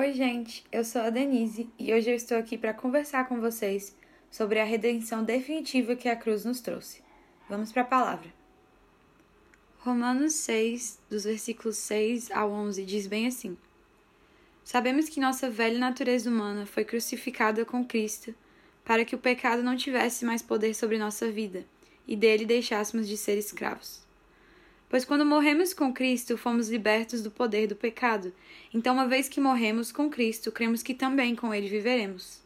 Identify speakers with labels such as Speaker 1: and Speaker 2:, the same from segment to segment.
Speaker 1: Oi, gente, eu sou a Denise e hoje eu estou aqui para conversar com vocês sobre a redenção definitiva que a cruz nos trouxe. Vamos para a palavra. Romanos 6, dos versículos 6 ao 11, diz bem assim: Sabemos que nossa velha natureza humana foi crucificada com Cristo para que o pecado não tivesse mais poder sobre nossa vida e dele deixássemos de ser escravos. Pois quando morremos com Cristo, fomos libertos do poder do pecado. Então, uma vez que morremos com Cristo, cremos que também com ele viveremos.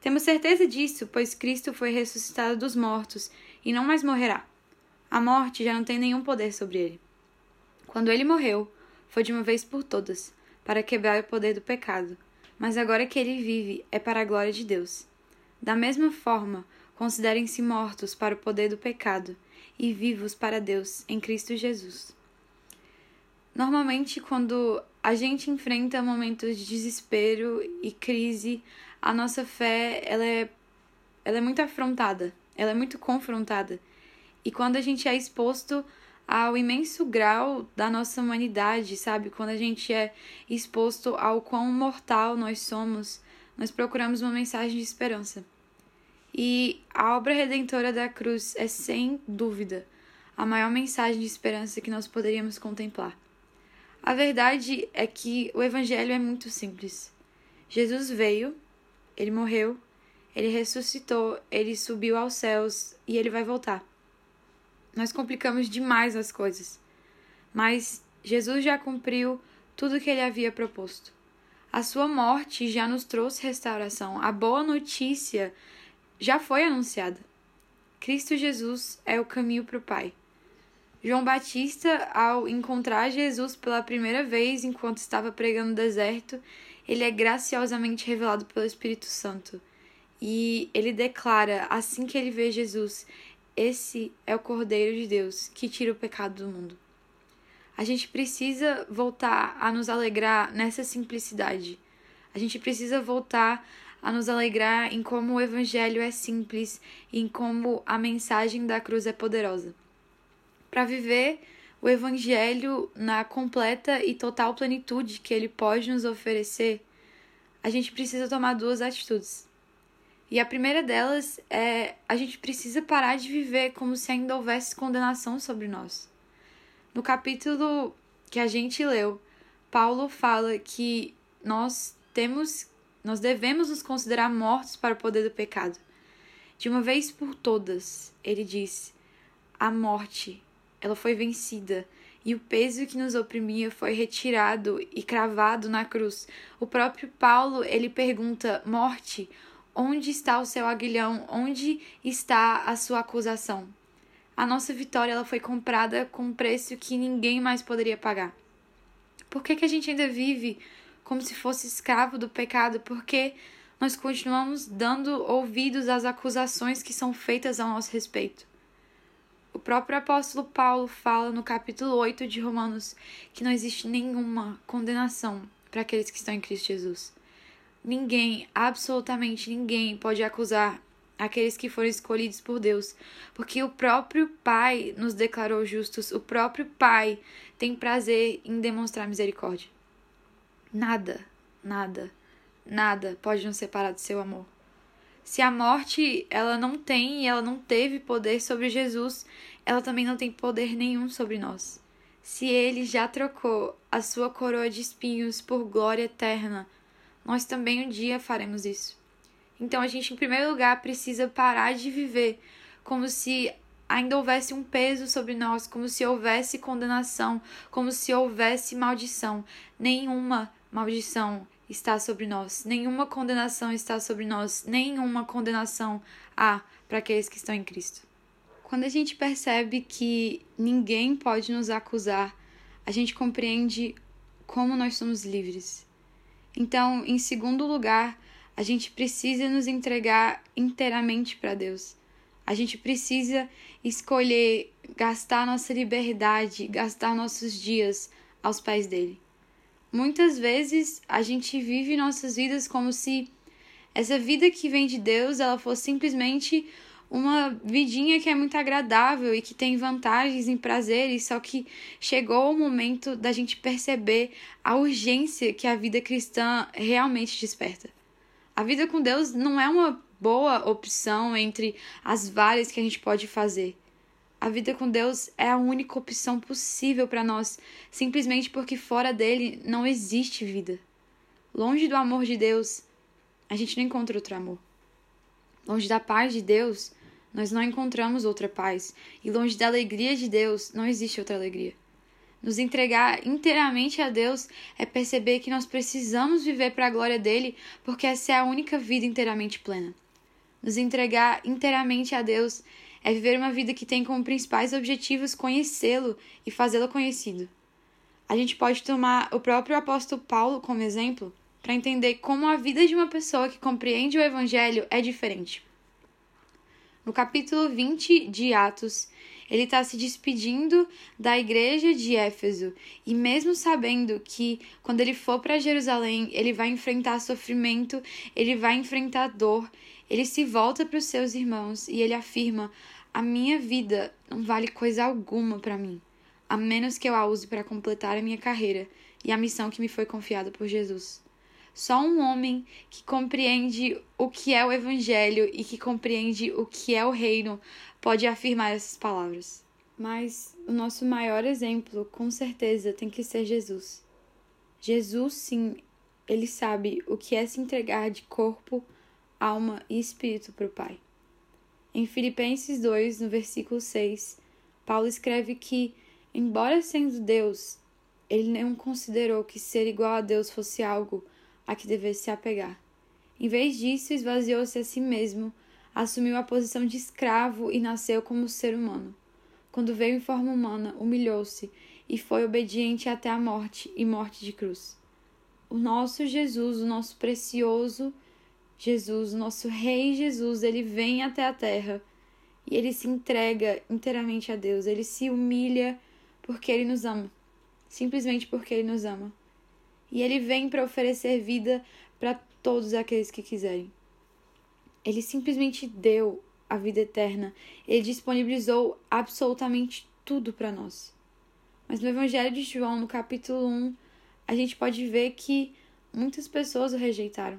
Speaker 1: Temos certeza disso, pois Cristo foi ressuscitado dos mortos e não mais morrerá. A morte já não tem nenhum poder sobre ele. Quando ele morreu, foi de uma vez por todas, para quebrar o poder do pecado. Mas agora que ele vive, é para a glória de Deus. Da mesma forma, considerem-se mortos para o poder do pecado e vivos para Deus em Cristo Jesus. Normalmente, quando a gente enfrenta momentos de desespero e crise, a nossa fé ela é, ela é muito afrontada, ela é muito confrontada. E quando a gente é exposto ao imenso grau da nossa humanidade, sabe? Quando a gente é exposto ao quão mortal nós somos, nós procuramos uma mensagem de esperança. E a obra redentora da cruz é, sem dúvida, a maior mensagem de esperança que nós poderíamos contemplar. A verdade é que o Evangelho é muito simples. Jesus veio, ele morreu, ele ressuscitou, ele subiu aos céus e ele vai voltar. Nós complicamos demais as coisas, mas Jesus já cumpriu tudo o que ele havia proposto. A sua morte já nos trouxe restauração. A boa notícia já foi anunciada. Cristo Jesus é o caminho para o Pai. João Batista, ao encontrar Jesus pela primeira vez enquanto estava pregando no deserto, ele é graciosamente revelado pelo Espírito Santo. E ele declara, assim que ele vê Jesus, esse é o Cordeiro de Deus que tira o pecado do mundo. A gente precisa voltar a nos alegrar nessa simplicidade. A gente precisa voltar a nos alegrar em como o Evangelho é simples e em como a mensagem da cruz é poderosa. Para viver o Evangelho na completa e total plenitude que ele pode nos oferecer, a gente precisa tomar duas atitudes. E a primeira delas é a gente precisa parar de viver como se ainda houvesse condenação sobre nós. No capítulo que a gente leu, Paulo fala que nós temos nós devemos nos considerar mortos para o poder do pecado. De uma vez por todas, ele diz: a morte, ela foi vencida e o peso que nos oprimia foi retirado e cravado na cruz. O próprio Paulo, ele pergunta: morte, onde está o seu aguilhão? Onde está a sua acusação? A nossa vitória ela foi comprada com um preço que ninguém mais poderia pagar. Por que, que a gente ainda vive como se fosse escravo do pecado, porque nós continuamos dando ouvidos às acusações que são feitas ao nosso respeito. O próprio apóstolo Paulo fala no capítulo 8 de Romanos que não existe nenhuma condenação para aqueles que estão em Cristo Jesus. Ninguém, absolutamente ninguém, pode acusar aqueles que foram escolhidos por Deus, porque o próprio Pai nos declarou justos, o próprio Pai tem prazer em demonstrar misericórdia. Nada, nada, nada pode nos separar do seu amor. Se a morte ela não tem e ela não teve poder sobre Jesus, ela também não tem poder nenhum sobre nós. Se ele já trocou a sua coroa de espinhos por glória eterna, nós também um dia faremos isso. Então a gente, em primeiro lugar, precisa parar de viver como se ainda houvesse um peso sobre nós, como se houvesse condenação, como se houvesse maldição. Nenhuma maldição está sobre nós, nenhuma condenação está sobre nós, nenhuma condenação há para aqueles que estão em Cristo. Quando a gente percebe que ninguém pode nos acusar, a gente compreende como nós somos livres. Então, em segundo lugar, a gente precisa nos entregar inteiramente para Deus. A gente precisa escolher gastar nossa liberdade, gastar nossos dias aos pés dele. Muitas vezes a gente vive nossas vidas como se essa vida que vem de Deus, ela fosse simplesmente uma vidinha que é muito agradável e que tem vantagens e prazeres, só que chegou o momento da gente perceber a urgência que a vida cristã realmente desperta. A vida com Deus não é uma boa opção entre as várias que a gente pode fazer. A vida com Deus é a única opção possível para nós, simplesmente porque fora dele não existe vida. Longe do amor de Deus, a gente não encontra outro amor. Longe da paz de Deus, nós não encontramos outra paz. E longe da alegria de Deus, não existe outra alegria. Nos entregar inteiramente a Deus é perceber que nós precisamos viver para a glória dele, porque essa é a única vida inteiramente plena. Nos entregar inteiramente a Deus é viver uma vida que tem como principais objetivos conhecê-lo e fazê-lo conhecido. A gente pode tomar o próprio apóstolo Paulo como exemplo para entender como a vida de uma pessoa que compreende o Evangelho é diferente. No capítulo 20 de Atos, ele está se despedindo da igreja de Éfeso e, mesmo sabendo que quando ele for para Jerusalém ele vai enfrentar sofrimento, ele vai enfrentar dor, ele se volta para os seus irmãos e ele afirma: A minha vida não vale coisa alguma para mim, a menos que eu a use para completar a minha carreira e a missão que me foi confiada por Jesus. Só um homem que compreende o que é o Evangelho e que compreende o que é o reino pode afirmar essas palavras. Mas o nosso maior exemplo, com certeza, tem que ser Jesus. Jesus, sim, ele sabe o que é se entregar de corpo, alma e espírito para o Pai. Em Filipenses 2, no versículo 6, Paulo escreve que, embora sendo Deus, ele não considerou que ser igual a Deus fosse algo a que devesse se apegar. Em vez disso, esvaziou-se a si mesmo, assumiu a posição de escravo e nasceu como ser humano. Quando veio em forma humana, humilhou-se e foi obediente até a morte e morte de cruz. O nosso Jesus, o nosso precioso Jesus, nosso Rei Jesus, ele vem até a terra e ele se entrega inteiramente a Deus, ele se humilha porque ele nos ama, simplesmente porque ele nos ama e ele vem para oferecer vida para todos aqueles que quiserem. Ele simplesmente deu a vida eterna, ele disponibilizou absolutamente tudo para nós. Mas no Evangelho de João, no capítulo 1, a gente pode ver que muitas pessoas o rejeitaram.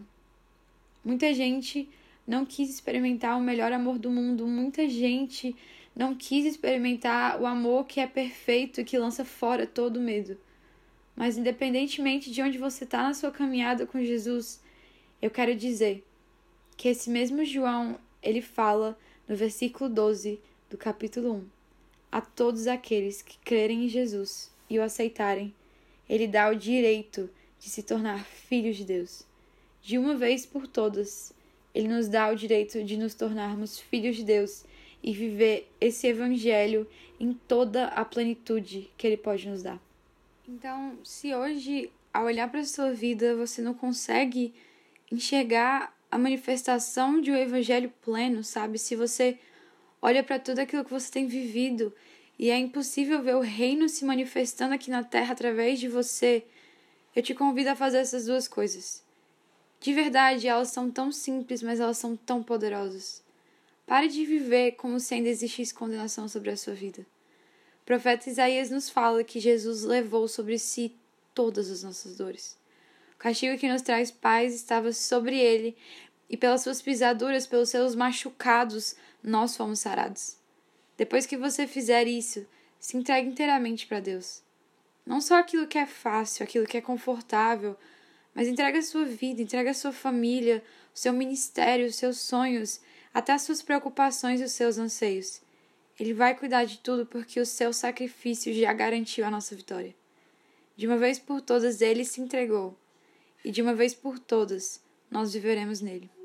Speaker 1: Muita gente não quis experimentar o melhor amor do mundo, muita gente não quis experimentar o amor que é perfeito e que lança fora todo medo. Mas independentemente de onde você está na sua caminhada com Jesus, eu quero dizer que esse mesmo João, ele fala no versículo 12 do capítulo 1, a todos aqueles que crerem em Jesus e o aceitarem, ele dá o direito de se tornar filhos de Deus. De uma vez por todas, ele nos dá o direito de nos tornarmos filhos de Deus e viver esse evangelho em toda a plenitude que ele pode nos dar. Então, se hoje, ao olhar para a sua vida, você não consegue enxergar a manifestação de um evangelho pleno, sabe? Se você olha para tudo aquilo que você tem vivido e é impossível ver o reino se manifestando aqui na terra através de você, eu te convido a fazer essas duas coisas. De verdade, elas são tão simples, mas elas são tão poderosas. Pare de viver como se ainda existisse condenação sobre a sua vida profeta Isaías nos fala que Jesus levou sobre si todas as nossas dores. O castigo que nos traz paz estava sobre ele, e pelas suas pisaduras, pelos seus machucados, nós fomos sarados. Depois que você fizer isso, se entregue inteiramente para Deus. Não só aquilo que é fácil, aquilo que é confortável, mas entregue a sua vida, entregue a sua família, o seu ministério, os seus sonhos, até as suas preocupações e os seus anseios. Ele vai cuidar de tudo porque o seu sacrifício já garantiu a nossa vitória. De uma vez por todas ele se entregou, e de uma vez por todas nós viveremos nele.